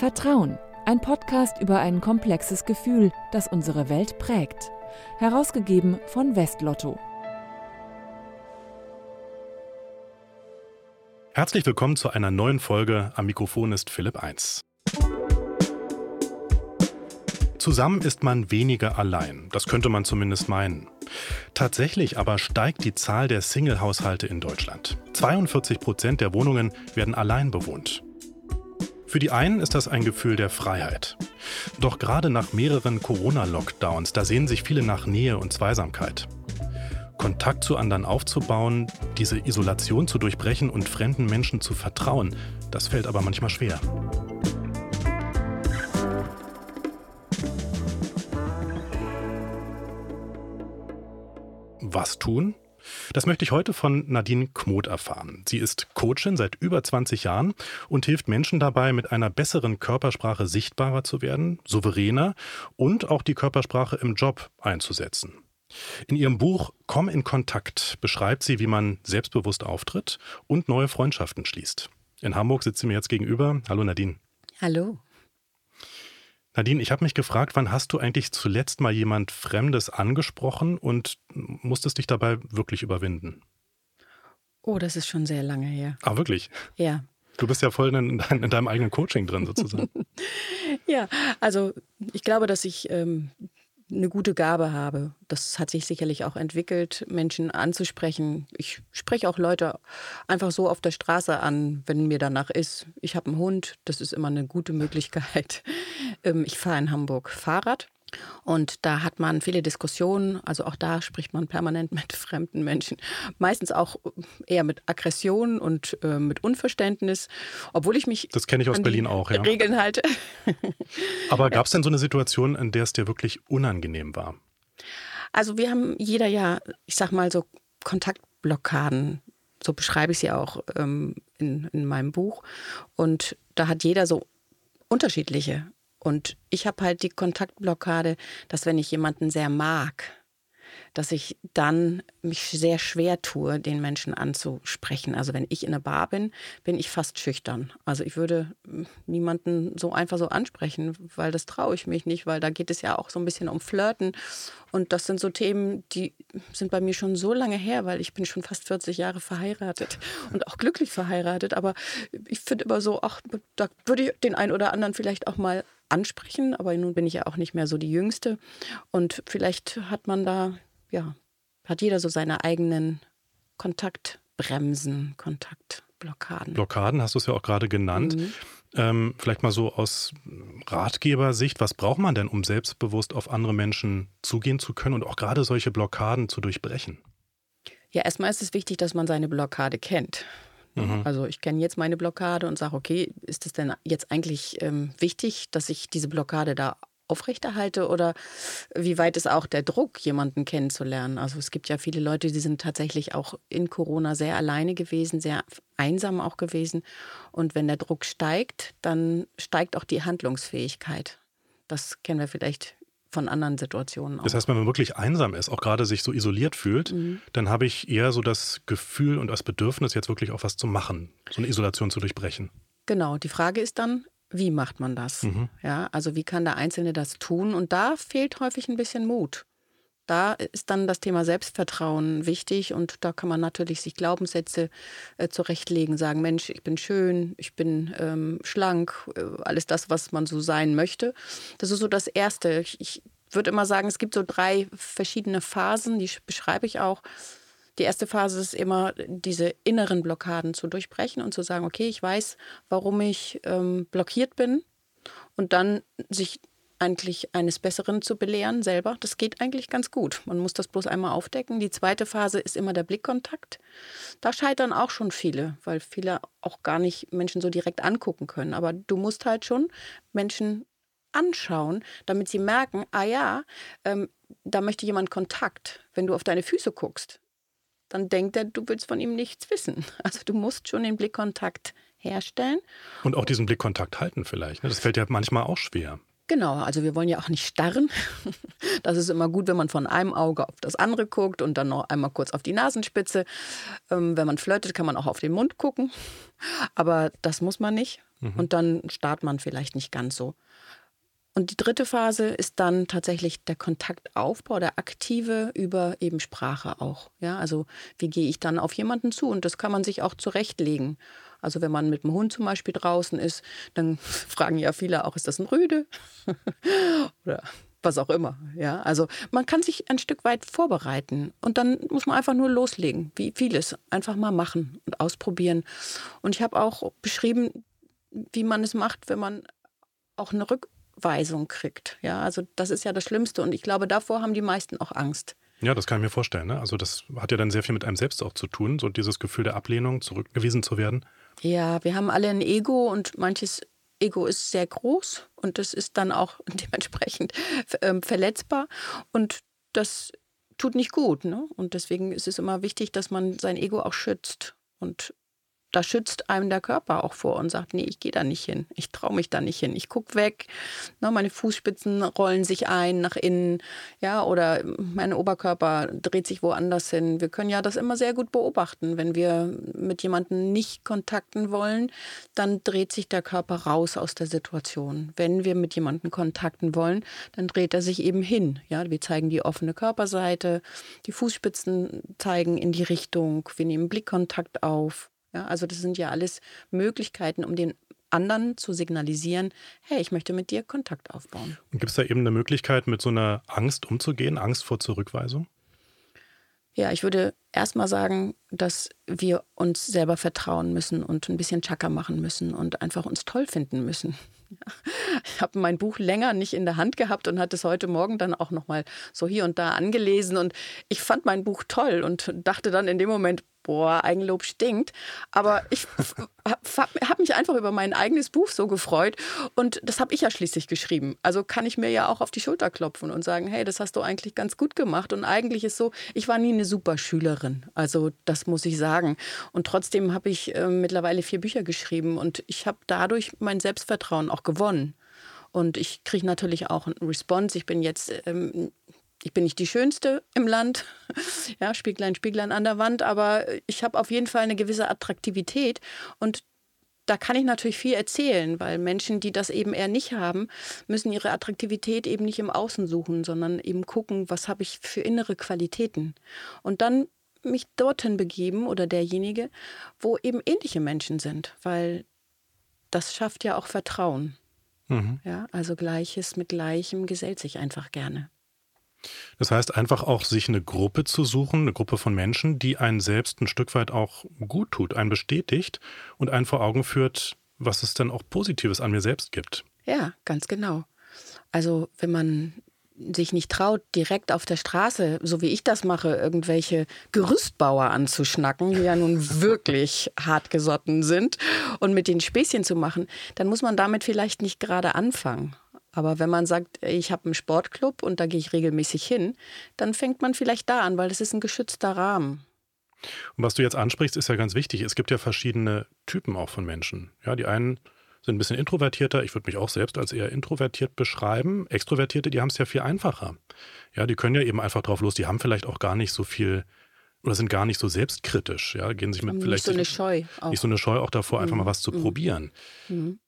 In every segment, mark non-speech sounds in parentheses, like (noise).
Vertrauen, ein Podcast über ein komplexes Gefühl, das unsere Welt prägt. Herausgegeben von Westlotto. Herzlich willkommen zu einer neuen Folge. Am Mikrofon ist Philipp 1. Zusammen ist man weniger allein, das könnte man zumindest meinen. Tatsächlich aber steigt die Zahl der Single-Haushalte in Deutschland. 42 Prozent der Wohnungen werden allein bewohnt. Für die einen ist das ein Gefühl der Freiheit. Doch gerade nach mehreren Corona-Lockdowns, da sehen sich viele nach Nähe und Zweisamkeit. Kontakt zu anderen aufzubauen, diese Isolation zu durchbrechen und fremden Menschen zu vertrauen, das fällt aber manchmal schwer. Was tun? Das möchte ich heute von Nadine Kmoth erfahren. Sie ist Coachin seit über 20 Jahren und hilft Menschen dabei, mit einer besseren Körpersprache sichtbarer zu werden, souveräner und auch die Körpersprache im Job einzusetzen. In ihrem Buch Komm in Kontakt beschreibt sie, wie man selbstbewusst auftritt und neue Freundschaften schließt. In Hamburg sitzt sie mir jetzt gegenüber. Hallo Nadine. Hallo. Nadine, ich habe mich gefragt, wann hast du eigentlich zuletzt mal jemand Fremdes angesprochen und musstest dich dabei wirklich überwinden? Oh, das ist schon sehr lange her. Ah, wirklich? Ja. Du bist ja voll in, dein, in deinem eigenen Coaching drin, sozusagen. (laughs) ja, also ich glaube, dass ich ähm, eine gute Gabe habe. Das hat sich sicherlich auch entwickelt, Menschen anzusprechen. Ich spreche auch Leute einfach so auf der Straße an, wenn mir danach ist. Ich habe einen Hund, das ist immer eine gute Möglichkeit. Ähm, ich fahre in Hamburg Fahrrad und da hat man viele Diskussionen, also auch da spricht man permanent (laughs) mit fremden Menschen. Meistens auch eher mit Aggression und äh, mit Unverständnis, obwohl ich mich. Das kenne ich aus Berlin auch, ja. Regeln halte. (laughs) Aber gab es denn so eine Situation, in der es dir wirklich unangenehm war? Also wir haben jeder ja, ich sag mal so Kontaktblockaden, so beschreibe ich sie auch ähm, in, in meinem Buch. Und da hat jeder so unterschiedliche. Und ich habe halt die Kontaktblockade, dass wenn ich jemanden sehr mag, dass ich dann mich sehr schwer tue, den Menschen anzusprechen. Also wenn ich in einer Bar bin, bin ich fast schüchtern. Also ich würde hm, niemanden so einfach so ansprechen, weil das traue ich mich nicht, weil da geht es ja auch so ein bisschen um Flirten. Und das sind so Themen, die sind bei mir schon so lange her, weil ich bin schon fast 40 Jahre verheiratet (laughs) und auch glücklich verheiratet. Aber ich finde immer so, ach, da würde ich den einen oder anderen vielleicht auch mal ansprechen, aber nun bin ich ja auch nicht mehr so die Jüngste. Und vielleicht hat man da, ja, hat jeder so seine eigenen Kontaktbremsen, Kontaktblockaden. Blockaden hast du es ja auch gerade genannt. Mhm. Ähm, vielleicht mal so aus Ratgebersicht, was braucht man denn, um selbstbewusst auf andere Menschen zugehen zu können und auch gerade solche Blockaden zu durchbrechen? Ja, erstmal ist es wichtig, dass man seine Blockade kennt. Mhm. Also ich kenne jetzt meine Blockade und sage, okay, ist es denn jetzt eigentlich ähm, wichtig, dass ich diese Blockade da aufrechterhalte oder wie weit ist auch der Druck, jemanden kennenzulernen? Also es gibt ja viele Leute, die sind tatsächlich auch in Corona sehr alleine gewesen, sehr einsam auch gewesen. Und wenn der Druck steigt, dann steigt auch die Handlungsfähigkeit. Das kennen wir vielleicht von anderen Situationen. Auch. Das heißt, wenn man wirklich einsam ist, auch gerade sich so isoliert fühlt, mhm. dann habe ich eher so das Gefühl und das Bedürfnis, jetzt wirklich auch was zu machen, so eine Isolation zu durchbrechen. Genau, die Frage ist dann, wie macht man das? Mhm. Ja, also wie kann der Einzelne das tun? Und da fehlt häufig ein bisschen Mut. Da ist dann das Thema Selbstvertrauen wichtig und da kann man natürlich sich Glaubenssätze äh, zurechtlegen, sagen, Mensch, ich bin schön, ich bin ähm, schlank, äh, alles das, was man so sein möchte. Das ist so das Erste. Ich, ich würde immer sagen, es gibt so drei verschiedene Phasen, die beschreibe ich auch. Die erste Phase ist immer, diese inneren Blockaden zu durchbrechen und zu sagen, okay, ich weiß, warum ich ähm, blockiert bin. Und dann sich eigentlich eines Besseren zu belehren selber. Das geht eigentlich ganz gut. Man muss das bloß einmal aufdecken. Die zweite Phase ist immer der Blickkontakt. Da scheitern auch schon viele, weil viele auch gar nicht Menschen so direkt angucken können. Aber du musst halt schon Menschen anschauen, damit sie merken, ah ja, ähm, da möchte jemand Kontakt. Wenn du auf deine Füße guckst, dann denkt er, du willst von ihm nichts wissen. (laughs) Also du musst schon den Blickkontakt herstellen. Und auch diesen Blickkontakt halten vielleicht. Ne? Das fällt ja manchmal auch schwer. Genau, also wir wollen ja auch nicht starren. (laughs) Das ist immer gut, wenn man von einem Auge auf das andere guckt und dann noch einmal kurz auf die Nasenspitze. Ähm, wenn man flirtet, kann man auch auf den Mund gucken. Aber das muss man nicht. Mhm. Und dann startet man vielleicht nicht ganz so. Und die dritte Phase ist dann tatsächlich der Kontaktaufbau, der aktive über eben Sprache auch. Ja, also wie gehe ich dann auf jemanden zu? Und das kann man sich auch zurechtlegen. Also wenn man mit dem Hund zum Beispiel draußen ist, dann (laughs) fragen ja viele auch, ist das ein Rüde? (laughs) Oder was auch immer. Ja, also man kann sich ein Stück weit vorbereiten und dann muss man einfach nur loslegen, wie vieles. Einfach mal machen und ausprobieren. Und ich habe auch beschrieben, wie man es macht, wenn man auch eine Rück Abweisung kriegt. Ja, also das ist ja das Schlimmste und ich glaube, davor haben die meisten auch Angst. Ja, das kann ich mir vorstellen. Ne? Also das hat ja dann sehr viel mit einem selbst auch zu tun, so dieses Gefühl der Ablehnung, zurückgewiesen zu werden. Ja, wir haben alle ein Ego und manches Ego ist sehr groß und das ist dann auch (laughs) dementsprechend ähm, verletzbar und das tut nicht gut. Ne? Und deswegen ist es immer wichtig, dass man sein Ego auch schützt und da schützt einem der Körper auch vor und sagt, nee, ich gehe da nicht hin, ich traue mich da nicht hin, ich gucke weg, ne, meine Fußspitzen rollen sich ein nach innen, ja, oder mein Oberkörper dreht sich woanders hin. Wir können ja das immer sehr gut beobachten. Wenn wir mit jemandem nicht kontakten wollen, dann dreht sich der Körper raus aus der Situation. Wenn wir mit jemandem kontakten wollen, dann dreht er sich eben hin. Ja, wir zeigen die offene Körperseite, die Fußspitzen zeigen in die Richtung, wir nehmen Blickkontakt auf. Ja, also das sind ja alles Möglichkeiten, um den anderen zu signalisieren, hey, ich möchte mit dir Kontakt aufbauen. Gibt es da eben eine Möglichkeit, mit so einer Angst umzugehen, Angst vor Zurückweisung? Ja, ich würde erstmal sagen, dass wir uns selber vertrauen müssen und ein bisschen Chaka machen müssen und einfach uns toll finden müssen. (laughs) Ich habe mein Buch länger nicht in der Hand gehabt und hatte es heute Morgen dann auch noch mal so hier und da angelesen und ich fand mein Buch toll und dachte dann in dem Moment, boah, Eigenlob stinkt. Aber ich (laughs) habe mich einfach über mein eigenes Buch so gefreut und das habe ich ja schließlich geschrieben. Also kann ich mir ja auch auf die Schulter klopfen und sagen, hey, das hast du eigentlich ganz gut gemacht. Und eigentlich ist so, ich war nie eine super Schülerin. Also das muss ich sagen. Und trotzdem habe ich äh, mittlerweile vier Bücher geschrieben und ich habe dadurch mein Selbstvertrauen auch gewonnen. Und ich kriege natürlich auch einen Response. Ich bin jetzt ähm, ich bin nicht die Schönste im Land, (laughs) ja, Spieglein, Spieglein an der Wand, aber ich habe auf jeden Fall eine gewisse Attraktivität und da kann ich natürlich viel erzählen, weil Menschen, die das eben eher nicht haben, müssen ihre Attraktivität eben nicht im Außen suchen, sondern eben gucken, was habe ich für innere Qualitäten. Und dann mich dorthin begeben oder derjenige, wo eben ähnliche Menschen sind, weil das schafft ja auch Vertrauen. Mhm. Ja, also Gleiches mit Gleichem gesellt sich einfach gerne. Das heißt, einfach auch sich eine Gruppe zu suchen, eine Gruppe von Menschen, die einen selbst ein Stück weit auch gut tut, einen bestätigt und einen vor Augen führt, was es dann auch Positives an mir selbst gibt. Ja, ganz genau. Also wenn man sich nicht traut, direkt auf der Straße, so wie ich das mache, irgendwelche Gerüstbauer anzuschnacken, die ja nun (laughs) wirklich hartgesotten sind und mit den Späßchen zu machen, dann muss man damit vielleicht nicht gerade anfangen. Aber wenn man sagt, ich habe einen Sportclub und da gehe ich regelmäßig hin, dann fängt man vielleicht da an, weil das ist ein geschützter Rahmen. Und was du jetzt ansprichst, ist ja ganz wichtig. Es gibt ja verschiedene Typen auch von Menschen. Ja, die einen sind ein bisschen introvertierter. Ich würde mich auch selbst als eher introvertiert beschreiben. Extrovertierte, die haben es ja viel einfacher. Ja, die können ja eben einfach drauf los. Die haben vielleicht auch gar nicht so viel oder sind gar nicht so selbstkritisch. Ja, gehen sich mit nicht vielleicht so eine Scheu. Auch. Nicht so eine Scheu auch davor, einfach mhm. mal was zu mhm. probieren. Mhm.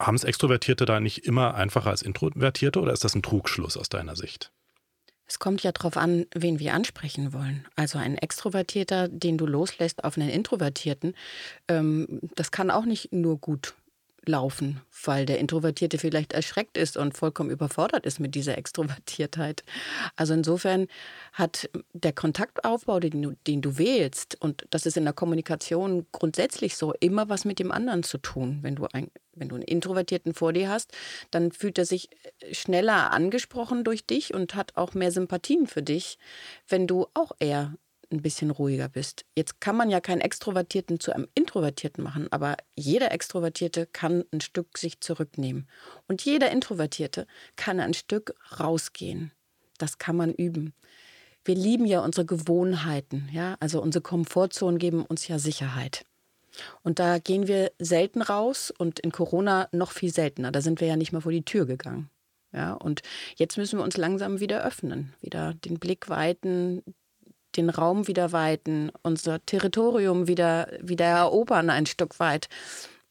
Haben es Extrovertierte da nicht immer einfacher als Introvertierte oder ist das ein Trugschluss aus deiner Sicht? Es kommt ja darauf an, wen wir ansprechen wollen. Also ein Extrovertierter, den du loslässt auf einen Introvertierten, ähm, das kann auch nicht nur gut laufen, weil der Introvertierte vielleicht erschreckt ist und vollkommen überfordert ist mit dieser Extrovertiertheit. Also insofern hat der Kontaktaufbau, den du, den du wählst, und das ist in der Kommunikation grundsätzlich so, immer was mit dem anderen zu tun. Wenn du, ein, wenn du einen Introvertierten vor dir hast, dann fühlt er sich schneller angesprochen durch dich und hat auch mehr Sympathien für dich, wenn du auch eher ein bisschen ruhiger bist. Jetzt kann man ja keinen Extrovertierten zu einem Introvertierten machen, aber jeder Extrovertierte kann ein Stück sich zurücknehmen. Und jeder Introvertierte kann ein Stück rausgehen. Das kann man üben. Wir lieben ja unsere Gewohnheiten, ja, also unsere Komfortzonen geben uns ja Sicherheit. Und da gehen wir selten raus und in Corona noch viel seltener. Da sind wir ja nicht mal vor die Tür gegangen. Ja, und jetzt müssen wir uns langsam wieder öffnen, wieder den Blick weiten, den Raum wieder weiten, unser Territorium wieder, wieder erobern ein Stück weit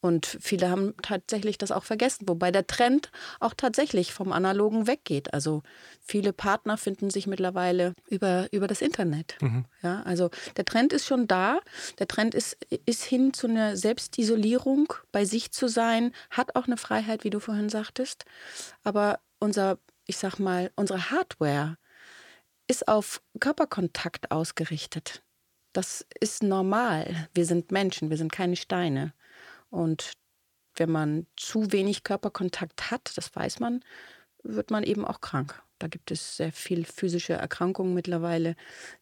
Und viele haben tatsächlich das auch vergessen, wobei der Trend auch tatsächlich vom Analogen weggeht. Also viele Partner finden sich mittlerweile über, über das Internet. Mhm. Ja, also der Trend ist schon da. Der Trend ist, ist hin zu einer Selbstisolierung, bei sich zu sein, hat auch eine Freiheit, wie du vorhin sagtest. Aber unser, ich sag mal, unsere Hardware ist auf Körperkontakt ausgerichtet. Das ist normal. Wir sind Menschen, wir sind keine Steine. Und wenn man zu wenig Körperkontakt hat, das weiß man, wird man eben auch krank. Da gibt es sehr viel physische Erkrankungen mittlerweile,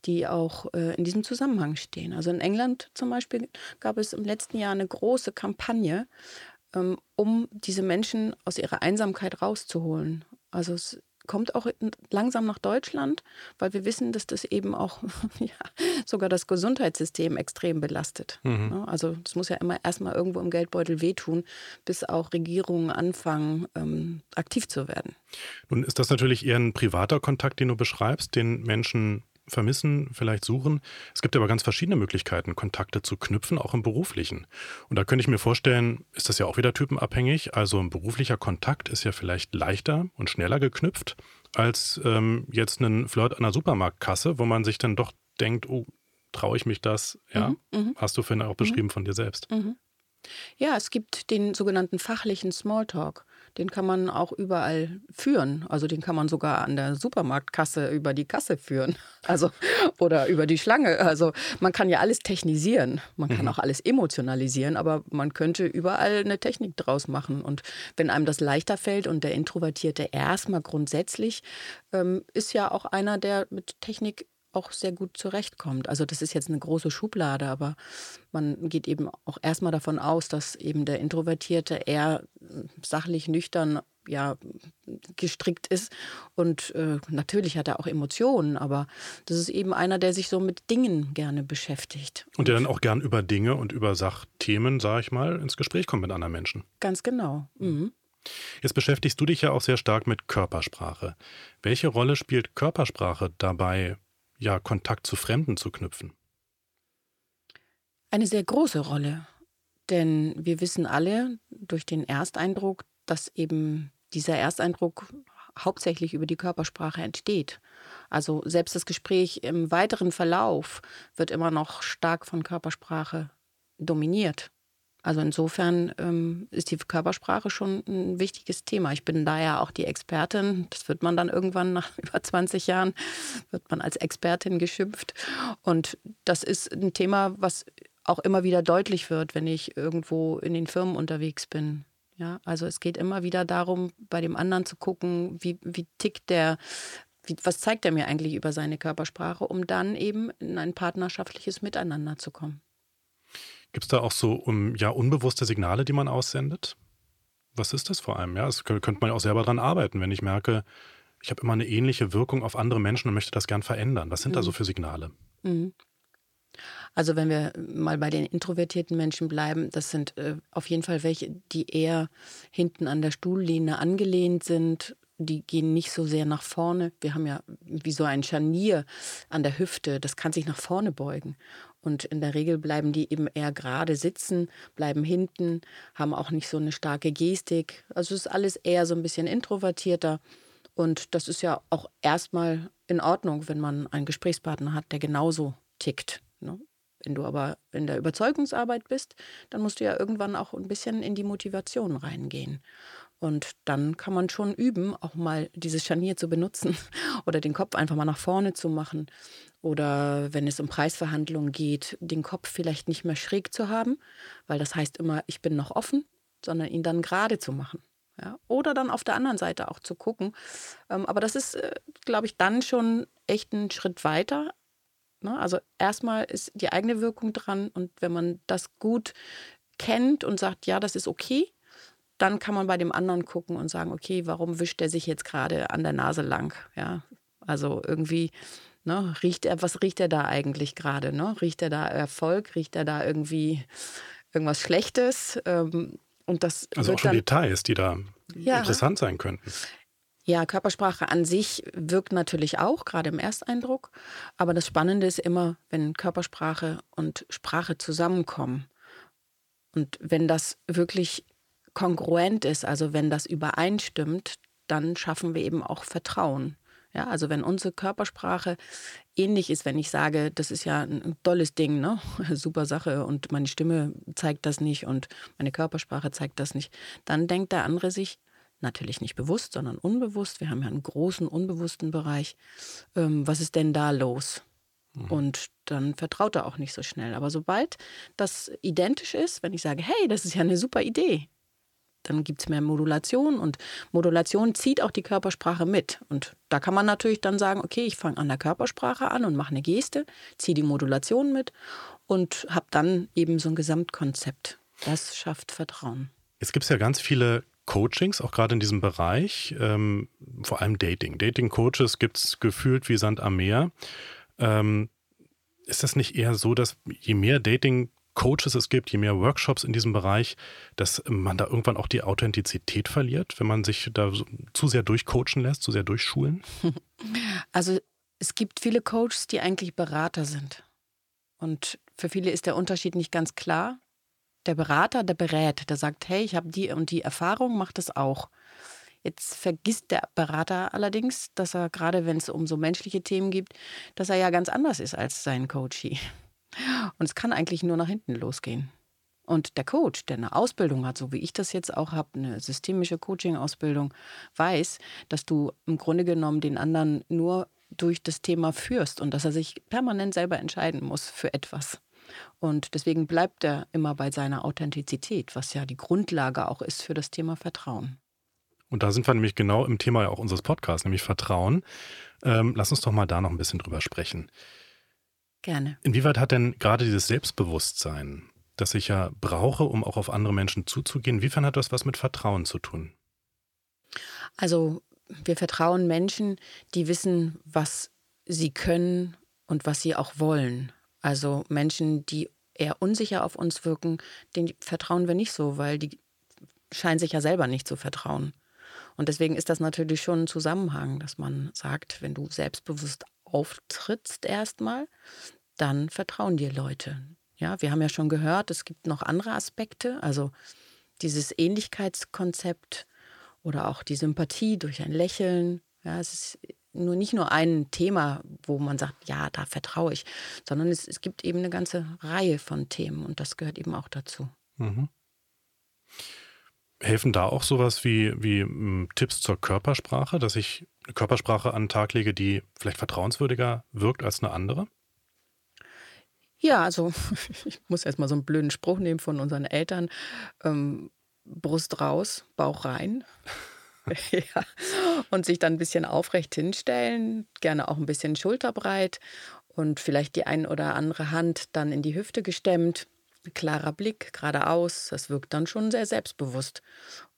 die auch äh, in diesem Zusammenhang stehen. Also in England zum Beispiel gab es im letzten Jahr eine große Kampagne, ähm, um diese Menschen aus ihrer Einsamkeit rauszuholen. Also es kommt auch langsam nach Deutschland, weil wir wissen, dass das eben auch (laughs) ja, sogar das Gesundheitssystem extrem belastet. Mhm. Ne? Also das muss ja immer erstmal irgendwo im Geldbeutel wehtun, bis auch Regierungen anfangen, ähm, aktiv zu werden. Nun ist das natürlich eher ein privater Kontakt, den du beschreibst, den Menschen vermissen, vielleicht suchen. Es gibt aber ganz verschiedene Möglichkeiten, Kontakte zu knüpfen, auch im beruflichen. Und da könnte ich mir vorstellen, ist das ja auch wieder typenabhängig. Also ein beruflicher Kontakt ist ja vielleicht leichter und schneller geknüpft als ähm, jetzt ein Flirt an der Supermarktkasse, wo man sich dann doch denkt, oh, traue ich mich das? Ja, mhm, mhm. hast du vorhin auch beschrieben mhm. von dir selbst. Mhm. Ja, es gibt den sogenannten fachlichen Smalltalk. Den kann man auch überall führen. Also den kann man sogar an der Supermarktkasse über die Kasse führen. (laughs) Also oder über die Schlange. Also man kann ja alles technisieren. Man kann mhm. auch alles emotionalisieren, aber man könnte überall eine Technik draus machen. Und wenn einem das leichter fällt und der Introvertierte erstmal grundsätzlich ähm, ist ja auch einer, der mit Technik auch sehr gut zurechtkommt. Also das ist jetzt eine große Schublade, aber man geht eben auch erstmal davon aus, dass eben der Introvertierte eher hm, sachlich nüchtern ja gestrickt ist und äh, natürlich hat er auch Emotionen, aber das ist eben einer, der sich so mit Dingen gerne beschäftigt. Und der dann auch gern über Dinge und über Sachthemen, sage ich mal, ins Gespräch kommt mit anderen Menschen. Ganz genau. Mhm. Jetzt beschäftigst du dich ja auch sehr stark mit Körpersprache. Welche Rolle spielt Körpersprache dabei ja, Kontakt zu Fremden zu knüpfen? Eine sehr große Rolle. Denn wir wissen alle durch den Ersteindruck, dass eben dieser Ersteindruck hauptsächlich über die Körpersprache entsteht. Also selbst das Gespräch im weiteren Verlauf wird immer noch stark von Körpersprache dominiert. Also insofern ähm, ist die Körpersprache schon ein wichtiges Thema. Ich bin da ja auch die Expertin. Das wird man dann irgendwann nach (laughs) über 20 Jahren, wird man als Expertin geschimpft. Und das ist ein Thema, was auch immer wieder deutlich wird, wenn ich irgendwo in den Firmen unterwegs bin. Ja, also es geht immer wieder darum, bei dem anderen zu gucken, wie, wie tickt der, wie, was zeigt er mir eigentlich über seine Körpersprache, um dann eben in ein partnerschaftliches Miteinander zu kommen. Gibt es da auch so um, ja, unbewusste Signale, die man aussendet? Was ist das vor allem? Ja, das könnte man ja auch selber dran arbeiten, wenn ich merke, ich habe immer eine ähnliche Wirkung auf andere Menschen und möchte das gern verändern. Was sind mhm. da so für Signale? Mhm. Also wenn wir mal bei den introvertierten Menschen bleiben, das sind äh, auf jeden Fall welche, die eher hinten an der Stuhllehne angelehnt sind. Die gehen nicht so sehr nach vorne. Wir haben ja wie so ein Scharnier an der Hüfte, das kann sich nach vorne beugen. Und in der Regel bleiben die eben eher gerade sitzen, bleiben hinten, haben auch nicht so eine starke Gestik. Also ist alles eher so ein bisschen introvertierter. Und das ist ja auch erstmal in Ordnung, wenn man einen Gesprächspartner hat, der genauso tickt. Ne? Wenn du aber in der Überzeugungsarbeit bist, dann musst du ja irgendwann auch ein bisschen in die Motivation reingehen. Und dann kann man schon üben, auch mal dieses Scharnier zu benutzen (laughs) oder den Kopf einfach mal nach vorne zu machen oder wenn es um Preisverhandlungen geht, den Kopf vielleicht nicht mehr schräg zu haben, weil das heißt immer, ich bin noch offen, sondern ihn dann gerade zu machen. Ja? Oder dann auf der anderen Seite auch zu gucken. Ähm, aber das ist, äh, glaube ich, dann schon echt ein Schritt weiter. Ne? Also erstmal ist die eigene Wirkung dran und wenn man das gut kennt und sagt, ja, das ist okay, dann kann man bei dem anderen gucken und sagen, okay, warum wischt er sich jetzt gerade an der Nase lang? Ja, also irgendwie Ne? Riecht er, was riecht er da eigentlich gerade? Ne? Riecht er da Erfolg? Riecht er da irgendwie irgendwas Schlechtes? Ähm, und das also auch schon dann, Details, die da ja, interessant sein könnten. Ja, Körpersprache an sich wirkt natürlich auch, gerade im Ersteindruck. Aber das Spannende ist immer, wenn Körpersprache und Sprache zusammenkommen. Und wenn das wirklich kongruent ist, also wenn das übereinstimmt, dann schaffen wir eben auch Vertrauen. Ja, also wenn unsere Körpersprache ähnlich ist, wenn ich sage, das ist ja ein tolles Ding, ne? (laughs) Super Sache und meine Stimme zeigt das nicht und meine Körpersprache zeigt das nicht, dann denkt der andere sich, natürlich nicht bewusst, sondern unbewusst, wir haben ja einen großen unbewussten Bereich, ähm, was ist denn da los? Mhm. Und dann vertraut er auch nicht so schnell. Aber sobald das identisch ist, wenn ich sage, hey, das ist ja eine super Idee, dann gibt es mehr Modulation und Modulation zieht auch die Körpersprache mit. Und da kann man natürlich dann sagen, okay, ich fange an der Körpersprache an und mache eine Geste, ziehe die Modulation mit und habe dann eben so ein Gesamtkonzept. Das schafft Vertrauen. Jetzt gibt es ja ganz viele Coachings, auch gerade in diesem Bereich, ähm, vor allem Dating. Dating-Coaches gibt es gefühlt wie Sand am Meer. Ähm, ist das nicht eher so, dass je mehr Dating Coaches es gibt, je mehr Workshops in diesem Bereich, dass man da irgendwann auch die Authentizität verliert, wenn man sich da so, zu sehr durchcoachen lässt, zu sehr durchschulen? (laughs) Also es gibt viele Coaches, die eigentlich Berater sind. Und für viele ist der Unterschied nicht ganz klar. Der Berater, der berät, der sagt, hey, ich habe die und die Erfahrung, mach das auch. Jetzt vergisst der Berater allerdings, dass er gerade, wenn es um so menschliche Themen geht, dass er ja ganz anders ist als sein Coachie. Und es kann eigentlich nur nach hinten losgehen. Und der Coach, der eine Ausbildung hat, so wie ich das jetzt auch habe, eine systemische Coaching-Ausbildung, weiß, dass du im Grunde genommen den anderen nur durch das Thema führst und dass er sich permanent selber entscheiden muss für etwas. Und deswegen bleibt er immer bei seiner Authentizität, was ja die Grundlage auch ist für das Thema Vertrauen. Und da sind wir nämlich genau im Thema auch unseres Podcasts, nämlich Vertrauen. Ähm, lass uns doch mal da noch ein bisschen drüber sprechen. Gerne. Inwieweit hat denn gerade dieses Selbstbewusstsein, das ich ja brauche, um auch auf andere Menschen zuzugehen, inwiefern hat das was mit Vertrauen zu tun? Also wir vertrauen Menschen, die wissen, was sie können und was sie auch wollen. Also Menschen, die eher unsicher auf uns wirken, denen vertrauen wir nicht so, weil die scheinen sich ja selber nicht zu vertrauen. Und deswegen ist das natürlich schon ein Zusammenhang, dass man sagt, wenn du selbstbewusst auftrittst erstmal, dann vertrauen dir Leute. Ja, wir haben ja schon gehört, es gibt noch andere Aspekte, also dieses Ähnlichkeitskonzept oder auch die Sympathie durch ein Lächeln. Ja, es ist nur nicht nur ein Thema, wo man sagt, ja, da vertraue ich, sondern es, es gibt eben eine ganze Reihe von Themen und das gehört eben auch dazu. Mhm. Helfen da auch sowas wie, wie hm, Tipps zur Körpersprache, dass ich eine Körpersprache an den Tag lege, die vielleicht vertrauenswürdiger wirkt als eine andere? Ja, also (laughs) ich muss erst mal so einen blöden Spruch nehmen von unseren Eltern. Ähm, Brust raus, Bauch rein. (laughs) (laughs) ja. Und sich dann ein bisschen aufrecht hinstellen, gerne auch ein bisschen schulterbreit und vielleicht die ein oder andere Hand dann in die Hüfte gestemmt. Klarer Blick, geradeaus, das wirkt dann schon sehr selbstbewusst.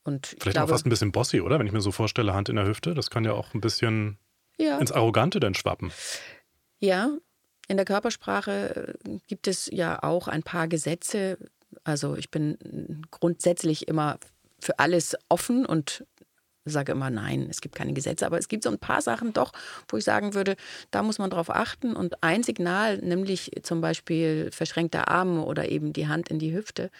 Und Vielleicht glaube, auch fast ein bisschen bossy, oder? Wenn ich mir so vorstelle, Hand in der Hüfte, das kann ja auch ein bisschen ja. ins Arrogante dann schwappen. Ja, in der Körpersprache äh, gibt es ja auch ein paar Gesetze. Also ich bin grundsätzlich immer für alles offen und sage immer nein, es gibt keine Gesetze, aber es gibt so ein paar Sachen doch, wo ich sagen würde, da muss man drauf achten. Und ein Signal, nämlich zum Beispiel verschränkter Arm oder eben die Hand in die Hüfte,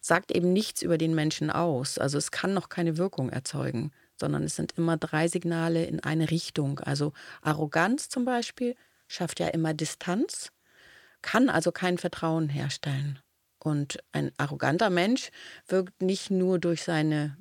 sagt eben nichts über den Menschen aus. Also es kann noch keine Wirkung erzeugen, sondern es sind immer drei Signale in eine Richtung. Also Arroganz zum Beispiel schafft ja immer Distanz, kann also kein Vertrauen herstellen. Und ein arroganter Mensch wirkt nicht nur durch seine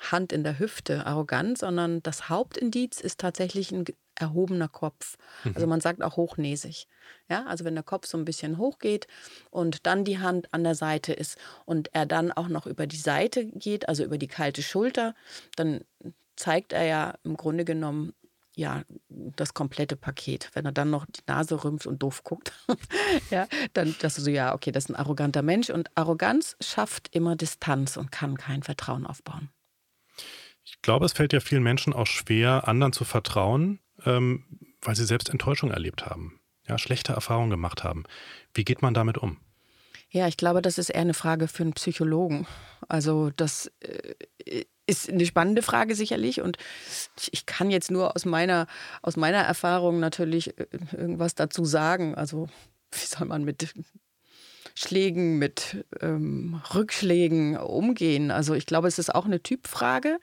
Hand in der Hüfte arrogant, sondern das Hauptindiz ist tatsächlich ein erhobener Kopf. Mhm. Also man sagt auch hochnäsig. Ja, also wenn der Kopf so ein bisschen hochgeht und dann die Hand an der Seite ist und er dann auch noch über die Seite geht, also über die kalte Schulter, dann zeigt er ja im Grunde genommen ja, das komplette Paket. Wenn er dann noch die Nase rümpft und doof guckt, (laughs) ja, dann dass du so, ja, okay, das ist ein arroganter Mensch. Und Arroganz schafft immer Distanz und kann kein Vertrauen aufbauen. Ich glaube, es fällt ja vielen Menschen auch schwer, anderen zu vertrauen, ähm, weil sie selbst Enttäuschung erlebt haben, ja, schlechte Erfahrungen gemacht haben. Wie geht man damit um? Ja, ich glaube, das ist eher eine Frage für einen Psychologen. Also das äh, ist eine spannende Frage sicherlich und ich kann jetzt nur aus meiner, aus meiner Erfahrung natürlich äh, irgendwas dazu sagen. Also wie soll man mit Schlägen, mit ähm, Rückschlägen umgehen. Also ich glaube, es ist auch eine Typfrage.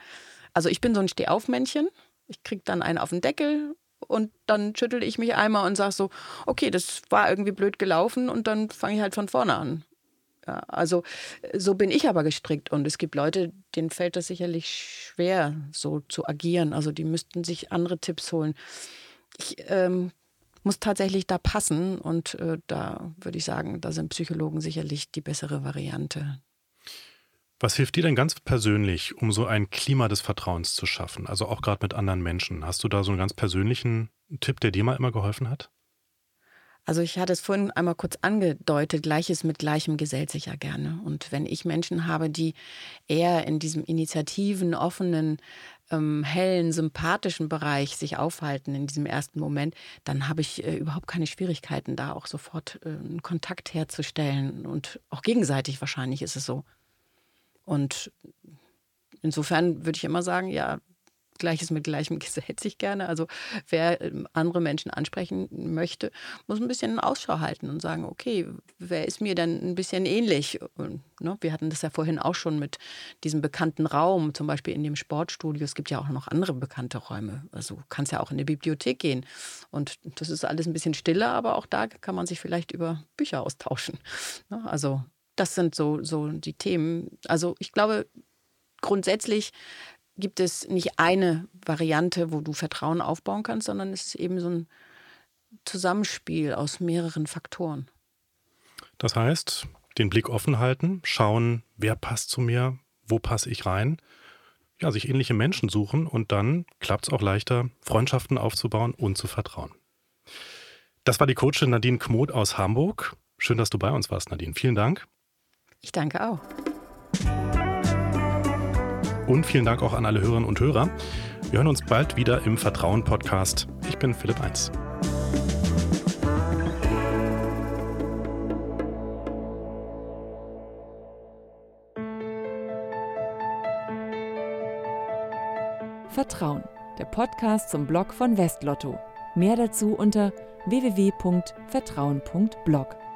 Also ich bin so ein Stehaufmännchen. Ich kriege dann einen auf den Deckel und dann schüttel ich mich einmal und sage so, okay, das war irgendwie blöd gelaufen und dann fange ich halt von vorne an. Ja, also so bin ich aber gestrickt und es gibt Leute, denen fällt das sicherlich schwer, so zu agieren. Also die müssten sich andere Tipps holen. Ich ähm, muss tatsächlich da passen und äh, da würde ich sagen, da sind Psychologen sicherlich die bessere Variante. Was hilft dir denn ganz persönlich, um so ein Klima des Vertrauens zu schaffen? Also auch gerade mit anderen Menschen. Hast du da so einen ganz persönlichen Tipp, der dir mal immer geholfen hat? Also ich hatte es vorhin einmal kurz angedeutet, Gleiches mit Gleichem gesellt sich ja gerne. Und wenn ich Menschen habe, die eher in diesem initiativen, offenen, ähm, hellen, sympathischen Bereich sich aufhalten in diesem ersten Moment, dann habe ich äh, überhaupt keine Schwierigkeiten, da auch sofort äh, einen Kontakt herzustellen. Und auch gegenseitig wahrscheinlich ist es so. Und insofern würde ich immer sagen, ja, Gleiches mit Gleichem (laughs) gesellt sich gerne. Also wer ähm, andere Menschen ansprechen möchte, muss ein bisschen Ausschau halten und sagen, okay, wer ist mir denn ein bisschen ähnlich? Und, ne, wir hatten das ja vorhin auch schon mit diesem bekannten Raum, zum Beispiel in dem Sportstudio. Es gibt ja auch noch andere bekannte Räume. Also du kannst ja auch in eine Bibliothek gehen. Und das ist alles ein bisschen stiller, aber auch da kann man sich vielleicht über Bücher austauschen. Ne, also das sind so, so die Themen. Also ich glaube, grundsätzlich gibt es nicht eine Variante, wo du Vertrauen aufbauen kannst, sondern es ist eben so ein Zusammenspiel aus mehreren Faktoren. Das heißt, den Blick offen halten, schauen, wer passt zu mir, wo passe ich rein, ja, sich ähnliche Menschen suchen und dann klappt es auch leichter, Freundschaften aufzubauen und zu vertrauen. Das war die Coachin Nadine Kmoth aus Hamburg. Schön, dass du bei uns warst, Nadine. Vielen Dank. Ich danke auch. Und vielen Dank auch an alle Hörerinnen und Hörer. Wir hören uns bald wieder im Vertrauen-Podcast. Ich bin Philipp Eins. Vertrauen, der Podcast zum Blog von Westlotto. Mehr dazu unter www.vertrauen.blog.